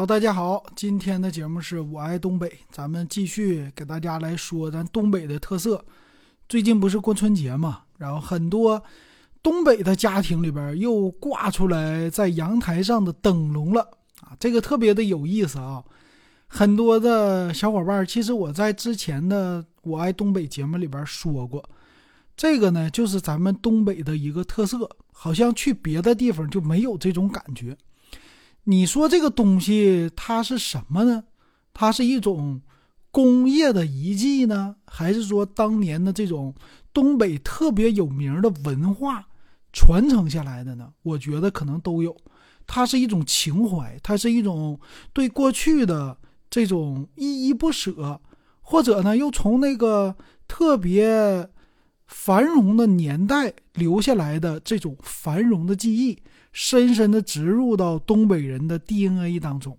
好，大家好，今天的节目是我爱东北，咱们继续给大家来说咱东北的特色。最近不是过春节嘛，然后很多东北的家庭里边又挂出来在阳台上的灯笼了啊，这个特别的有意思啊。很多的小伙伴，其实我在之前的我爱东北节目里边说过，这个呢就是咱们东北的一个特色，好像去别的地方就没有这种感觉。你说这个东西它是什么呢？它是一种工业的遗迹呢，还是说当年的这种东北特别有名的文化传承下来的呢？我觉得可能都有。它是一种情怀，它是一种对过去的这种依依不舍，或者呢又从那个特别繁荣的年代留下来的这种繁荣的记忆。深深的植入到东北人的 DNA 当中。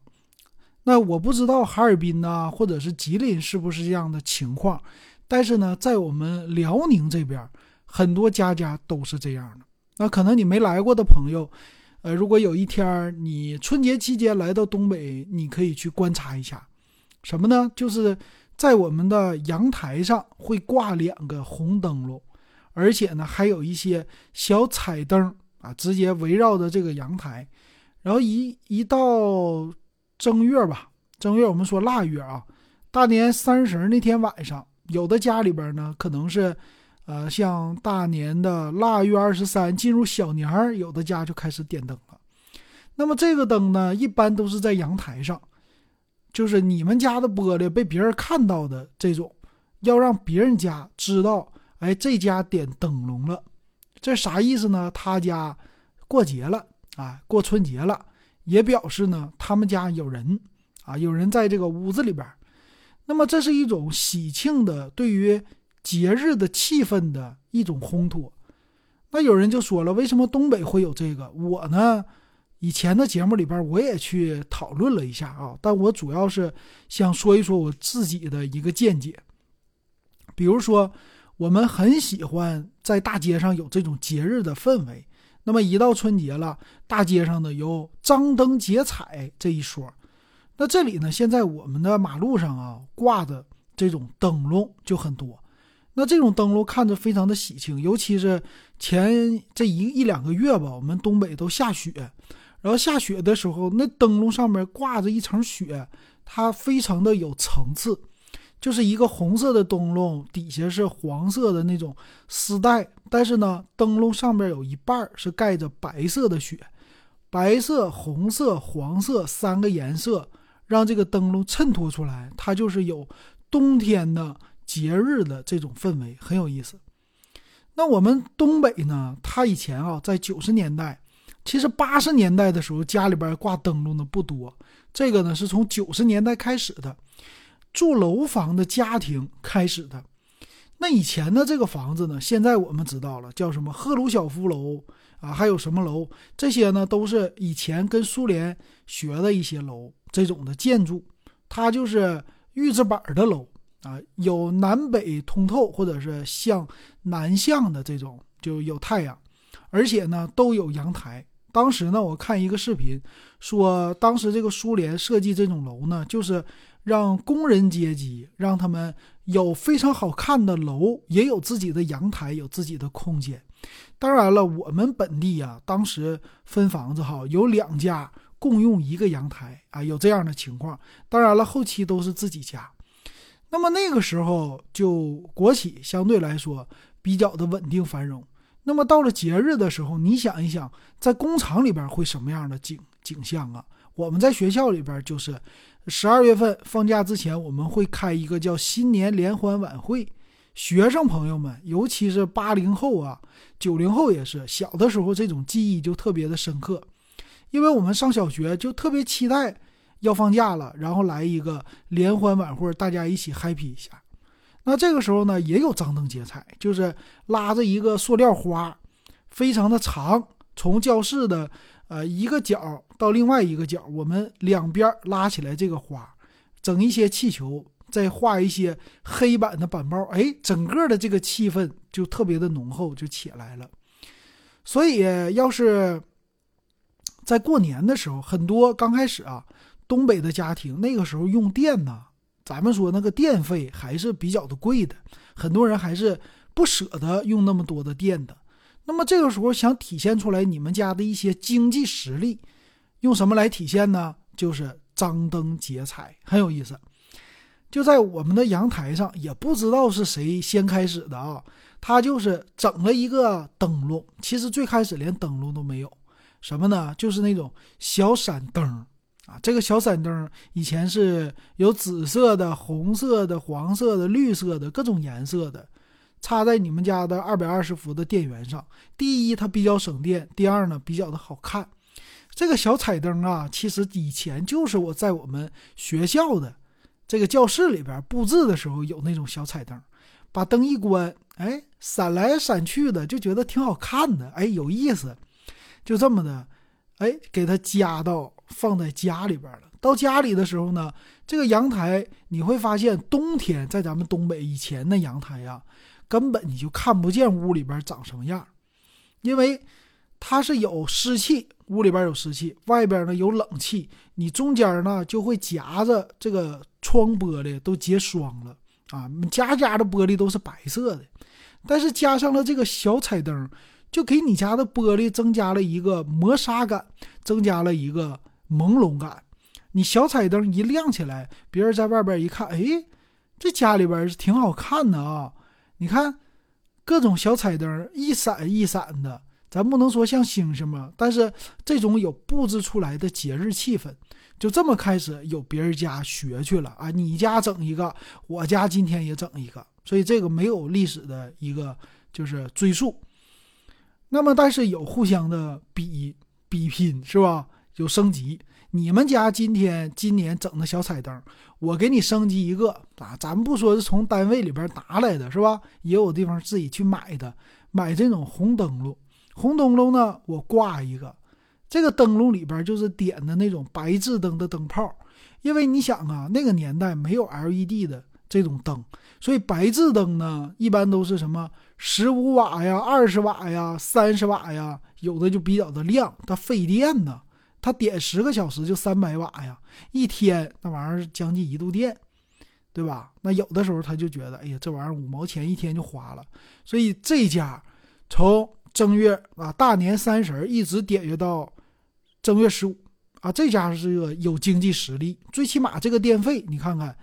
那我不知道哈尔滨呐，或者是吉林是不是这样的情况，但是呢，在我们辽宁这边，很多家家都是这样的。那可能你没来过的朋友，呃，如果有一天你春节期间来到东北，你可以去观察一下，什么呢？就是在我们的阳台上会挂两个红灯笼，而且呢，还有一些小彩灯。啊，直接围绕着这个阳台，然后一一到正月吧，正月我们说腊月啊，大年三十那天晚上，有的家里边呢可能是，呃，像大年的腊月二十三进入小年儿，有的家就开始点灯了。那么这个灯呢，一般都是在阳台上，就是你们家的玻璃被别人看到的这种，要让别人家知道，哎，这家点灯笼了。这啥意思呢？他家过节了啊，过春节了，也表示呢他们家有人啊，有人在这个屋子里边。那么这是一种喜庆的，对于节日的气氛的一种烘托。那有人就说了，为什么东北会有这个？我呢，以前的节目里边我也去讨论了一下啊，但我主要是想说一说我自己的一个见解，比如说。我们很喜欢在大街上有这种节日的氛围。那么一到春节了，大街上呢有张灯结彩这一说。那这里呢，现在我们的马路上啊挂的这种灯笼就很多。那这种灯笼看着非常的喜庆，尤其是前这一一两个月吧，我们东北都下雪，然后下雪的时候，那灯笼上面挂着一层雪，它非常的有层次。就是一个红色的灯笼，底下是黄色的那种丝带，但是呢，灯笼上面有一半是盖着白色的雪，白色、红色、黄色三个颜色，让这个灯笼衬托出来，它就是有冬天的节日的这种氛围，很有意思。那我们东北呢，它以前啊，在九十年代，其实八十年代的时候，家里边挂灯笼的不多，这个呢是从九十年代开始的。住楼房的家庭开始的，那以前的这个房子呢？现在我们知道了，叫什么赫鲁晓夫楼啊，还有什么楼？这些呢，都是以前跟苏联学的一些楼，这种的建筑，它就是预制板的楼啊，有南北通透或者是向南向的这种，就有太阳，而且呢都有阳台。当时呢，我看一个视频，说当时这个苏联设计这种楼呢，就是。让工人阶级让他们有非常好看的楼，也有自己的阳台，有自己的空间。当然了，我们本地呀，当时分房子哈，有两家共用一个阳台啊，有这样的情况。当然了，后期都是自己家。那么那个时候就国企相对来说比较的稳定繁荣。那么到了节日的时候，你想一想，在工厂里边会什么样的景景象啊？我们在学校里边就是。十二月份放假之前，我们会开一个叫新年联欢晚会。学生朋友们，尤其是八零后啊、九零后也是，小的时候这种记忆就特别的深刻，因为我们上小学就特别期待要放假了，然后来一个联欢晚会，大家一起 happy 一下。那这个时候呢，也有张灯结彩，就是拉着一个塑料花，非常的长，从教室的。呃，一个角到另外一个角，我们两边拉起来这个花，整一些气球，再画一些黑板的板报，哎，整个的这个气氛就特别的浓厚，就起来了。所以，要是在过年的时候，很多刚开始啊，东北的家庭那个时候用电呢，咱们说那个电费还是比较的贵的，很多人还是不舍得用那么多的电的。那么这个时候想体现出来你们家的一些经济实力，用什么来体现呢？就是张灯结彩，很有意思。就在我们的阳台上，也不知道是谁先开始的啊，他就是整了一个灯笼。其实最开始连灯笼都没有，什么呢？就是那种小闪灯啊。这个小闪灯以前是有紫色的、红色的、黄色的、绿色的各种颜色的。插在你们家的二百二十伏的电源上，第一它比较省电，第二呢比较的好看。这个小彩灯啊，其实以前就是我在我们学校的这个教室里边布置的时候有那种小彩灯，把灯一关，哎，闪来闪去的，就觉得挺好看的，哎，有意思。就这么的，哎，给它加到放在家里边了。到家里的时候呢，这个阳台你会发现，冬天在咱们东北以前的阳台呀。根本你就看不见屋里边长什么样，因为它是有湿气，屋里边有湿气，外边呢有冷气，你中间呢就会夹着这个窗玻璃都结霜了啊，家家的玻璃都是白色的，但是加上了这个小彩灯，就给你家的玻璃增加了一个磨砂感，增加了一个朦胧感。你小彩灯一亮起来，别人在外边一看，哎，这家里边是挺好看的啊。你看，各种小彩灯一闪一闪的，咱不能说像星星嘛，但是这种有布置出来的节日气氛，就这么开始有别人家学去了啊！你家整一个，我家今天也整一个，所以这个没有历史的一个就是追溯。那么，但是有互相的比比拼，是吧？有升级。你们家今天今年整的小彩灯，我给你升级一个啊！咱不说是从单位里边拿来的，是吧？也有地方自己去买的，买这种红灯笼。红灯笼呢，我挂一个，这个灯笼里边就是点的那种白炽灯的灯泡。因为你想啊，那个年代没有 LED 的这种灯，所以白炽灯呢，一般都是什么十五瓦呀、二十瓦呀、三十瓦呀，有的就比较的亮，它费电呢。他点十个小时就三百瓦呀，一天那玩意儿将近一度电，对吧？那有的时候他就觉得，哎呀，这玩意儿五毛钱一天就花了。所以这家从正月啊大年三十一直点阅到正月十五啊，这家是个有经济实力。最起码这个电费，你看看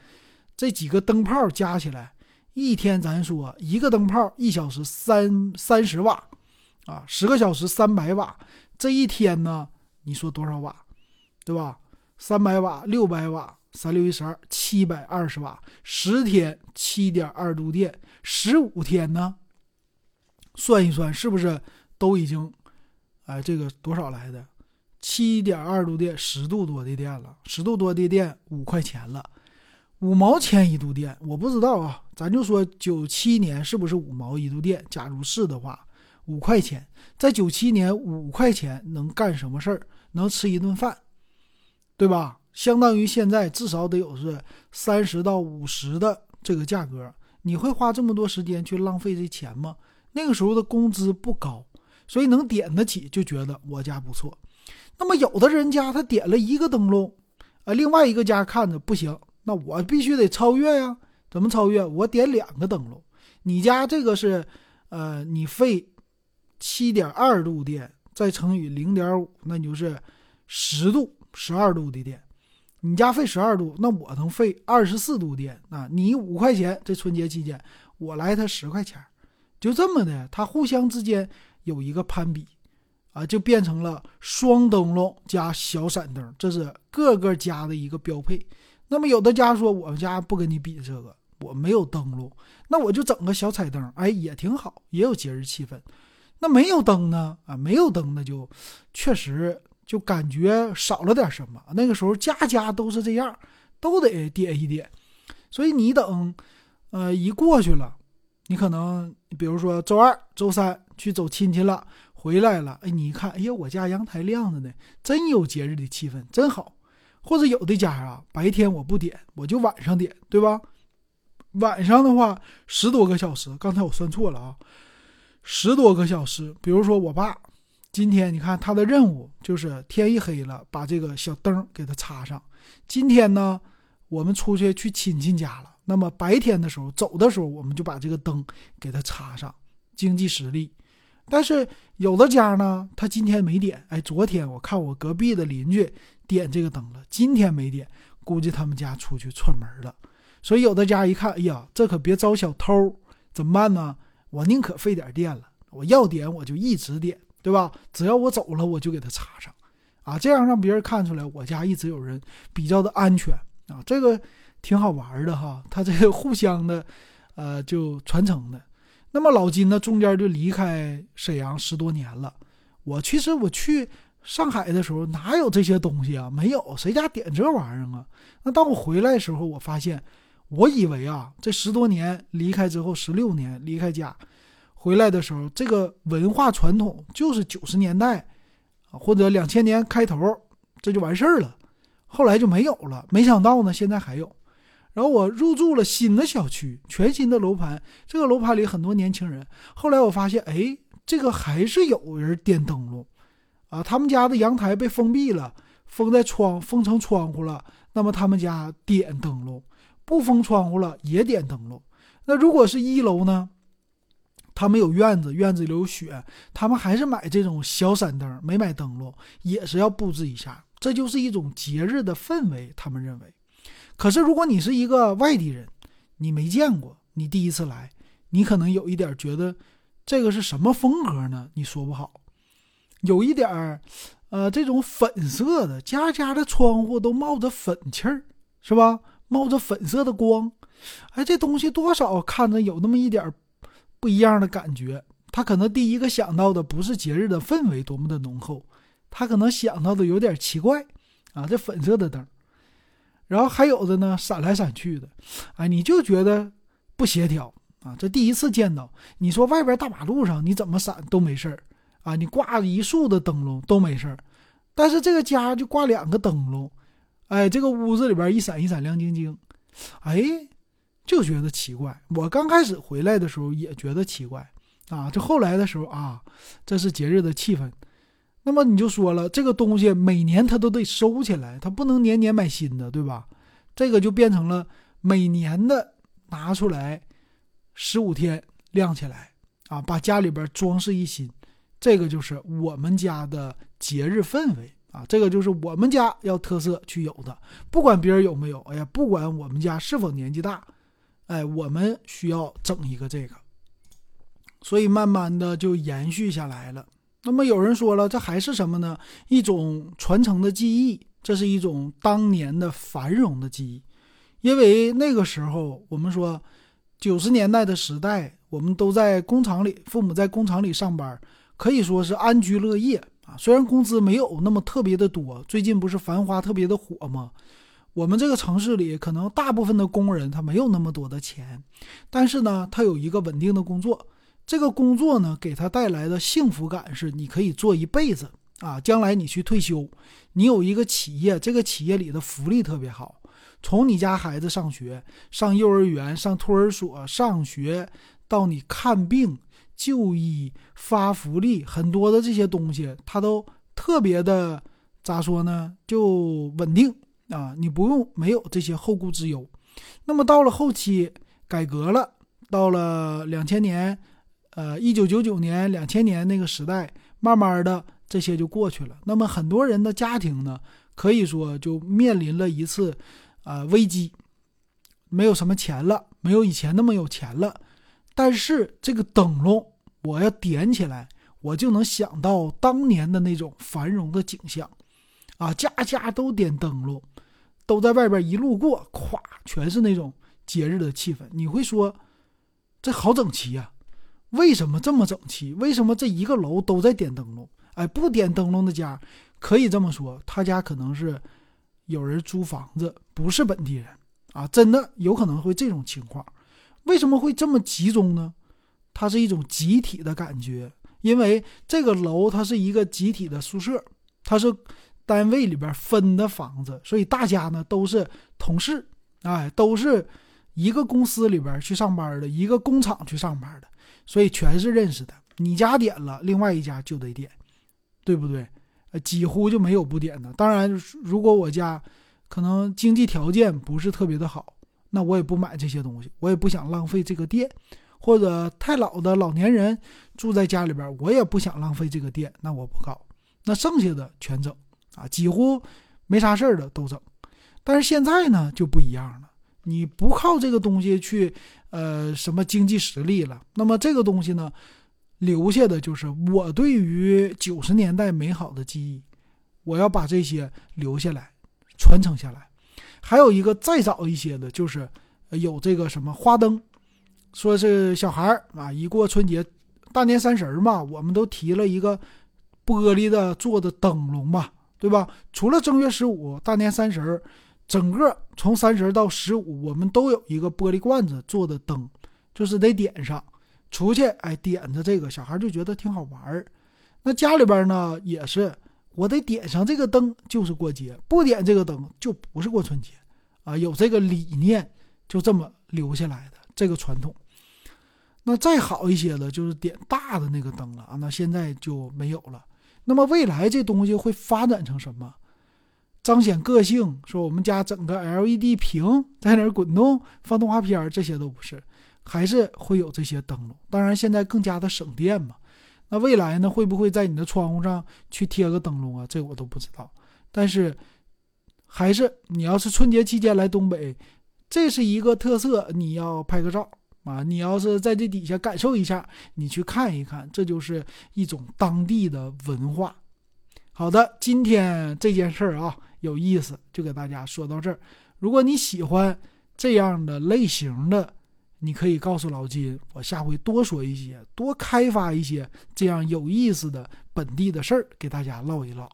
这几个灯泡加起来，一天咱说一个灯泡一小时三三十瓦啊，十个小时三百瓦，这一天呢？你说多少瓦，对吧？三百瓦、六百瓦，三六一十二，七百二十瓦，十天七点二度电，十五天呢？算一算，是不是都已经，哎，这个多少来的？七点二度电，十度多的电了，十度多的电五块钱了，五毛钱一度电，我不知道啊，咱就说九七年是不是五毛一度电？假如是的话，五块钱，在九七年五块钱能干什么事儿？能吃一顿饭，对吧？相当于现在至少得有是三十到五十的这个价格。你会花这么多时间去浪费这钱吗？那个时候的工资不高，所以能点得起就觉得我家不错。那么有的人家他点了一个灯笼，啊，另外一个家看着不行，那我必须得超越呀。怎么超越？我点两个灯笼。你家这个是，呃，你费七点二度电。再乘以零点五，那你就是十度、十二度的电。你家费十二度，那我能费二十四度电啊？你五块钱，这春节期间我来他十块钱，就这么的，它互相之间有一个攀比啊，就变成了双灯笼加小闪灯，这是各个家的一个标配。那么有的家说我们家不跟你比这个，我没有灯笼，那我就整个小彩灯，哎，也挺好，也有节日气氛。那没有灯呢？啊，没有灯那就确实就感觉少了点什么。那个时候家家都是这样，都得点一点。所以你等，呃，一过去了，你可能比如说周二、周三去走亲戚了，回来了，哎，你一看，哎呀，我家阳台亮着呢，真有节日的气氛，真好。或者有的家啊，白天我不点，我就晚上点，对吧？晚上的话，十多个小时，刚才我算错了啊。十多个小时，比如说我爸今天你看他的任务就是天一黑了，把这个小灯给它插上。今天呢，我们出去去亲戚家了，那么白天的时候走的时候，我们就把这个灯给它插上，经济实力。但是有的家呢，他今天没点，哎，昨天我看我隔壁的邻居点这个灯了，今天没点，估计他们家出去串门了。所以有的家一看，哎呀，这可别招小偷，怎么办呢？我宁可费点电了，我要点我就一直点，对吧？只要我走了，我就给它插上，啊，这样让别人看出来我家一直有人，比较的安全啊，这个挺好玩的哈。他这个互相的，呃，就传承的。那么老金呢，中间就离开沈阳十多年了。我其实我去上海的时候，哪有这些东西啊？没有，谁家点这玩意儿啊？那当我回来的时候，我发现。我以为啊，这十多年离开之后，十六年离开家，回来的时候，这个文化传统就是九十年代，或者两千年开头，这就完事儿了。后来就没有了。没想到呢，现在还有。然后我入住了新的小区，全新的楼盘，这个楼盘里很多年轻人。后来我发现，哎，这个还是有人点灯笼，啊，他们家的阳台被封闭了，封在窗，封成窗户了。那么他们家点灯笼。不封窗户了也点灯笼，那如果是一楼呢？他们有院子，院子里有雪，他们还是买这种小闪灯，没买灯笼，也是要布置一下，这就是一种节日的氛围。他们认为，可是如果你是一个外地人，你没见过，你第一次来，你可能有一点觉得这个是什么风格呢？你说不好，有一点儿，呃，这种粉色的，家家的窗户都冒着粉气儿，是吧？冒着粉色的光，哎，这东西多少看着有那么一点不一样的感觉。他可能第一个想到的不是节日的氛围多么的浓厚，他可能想到的有点奇怪啊，这粉色的灯，然后还有的呢闪来闪去的，哎，你就觉得不协调啊。这第一次见到，你说外边大马路上你怎么闪都没事儿啊，你挂一束的灯笼都没事儿，但是这个家就挂两个灯笼。哎，这个屋子里边一闪一闪亮晶晶，哎，就觉得奇怪。我刚开始回来的时候也觉得奇怪啊，这后来的时候啊，这是节日的气氛。那么你就说了，这个东西每年它都得收起来，它不能年年买新的，对吧？这个就变成了每年的拿出来，十五天亮起来啊，把家里边装饰一新，这个就是我们家的节日氛围。啊，这个就是我们家要特色去有的，不管别人有没有，哎呀，不管我们家是否年纪大，哎，我们需要整一个这个，所以慢慢的就延续下来了。那么有人说了，这还是什么呢？一种传承的记忆，这是一种当年的繁荣的记忆，因为那个时候我们说九十年代的时代，我们都在工厂里，父母在工厂里上班，可以说是安居乐业。啊，虽然工资没有那么特别的多，最近不是繁花特别的火吗？我们这个城市里可能大部分的工人他没有那么多的钱，但是呢，他有一个稳定的工作，这个工作呢给他带来的幸福感是你可以做一辈子啊。将来你去退休，你有一个企业，这个企业里的福利特别好，从你家孩子上学、上幼儿园、上托儿所、上学到你看病。就医发福利，很多的这些东西，它都特别的咋说呢？就稳定啊，你不用没有这些后顾之忧。那么到了后期改革了，到了两千年，呃，一九九九年、两千年那个时代，慢慢的这些就过去了。那么很多人的家庭呢，可以说就面临了一次呃危机，没有什么钱了，没有以前那么有钱了。但是这个灯笼，我要点起来，我就能想到当年的那种繁荣的景象，啊，家家都点灯笼，都在外边一路过，咵，全是那种节日的气氛。你会说，这好整齐呀？为什么这么整齐？为什么这一个楼都在点灯笼？哎，不点灯笼的家，可以这么说，他家可能是有人租房子，不是本地人啊，真的有可能会这种情况。为什么会这么集中呢？它是一种集体的感觉，因为这个楼它是一个集体的宿舍，它是单位里边分的房子，所以大家呢都是同事，哎，都是一个公司里边去上班的，一个工厂去上班的，所以全是认识的。你家点了，另外一家就得点，对不对？呃，几乎就没有不点的。当然，如果我家可能经济条件不是特别的好，那我也不买这些东西，我也不想浪费这个电。或者太老的老年人住在家里边，我也不想浪费这个电，那我不搞。那剩下的全整啊，几乎没啥事儿的都整。但是现在呢就不一样了，你不靠这个东西去，呃，什么经济实力了，那么这个东西呢？留下的就是我对于九十年代美好的记忆，我要把这些留下来，传承下来。还有一个再早一些的，就是有这个什么花灯，说是小孩啊，一过春节、大年三十嘛，我们都提了一个玻璃的做的灯笼嘛，对吧？除了正月十五、大年三十，整个从三十到十五，我们都有一个玻璃罐子做的灯，就是得点上。出去哎，点着这个小孩就觉得挺好玩。那家里边呢也是，我得点上这个灯就是过节，不点这个灯就不是过春节啊。有这个理念，就这么留下来的这个传统。那再好一些的，就是点大的那个灯了啊。那现在就没有了。那么未来这东西会发展成什么？彰显个性，说我们家整个 LED 屏在那儿滚动放动画片，这些都不是。还是会有这些灯笼，当然现在更加的省电嘛。那未来呢，会不会在你的窗户上去贴个灯笼啊？这我都不知道。但是，还是你要是春节期间来东北，这是一个特色，你要拍个照啊。你要是在这底下感受一下，你去看一看，这就是一种当地的文化。好的，今天这件事儿啊有意思，就给大家说到这儿。如果你喜欢这样的类型的，你可以告诉老金，我下回多说一些，多开发一些这样有意思的本地的事儿给大家唠一唠。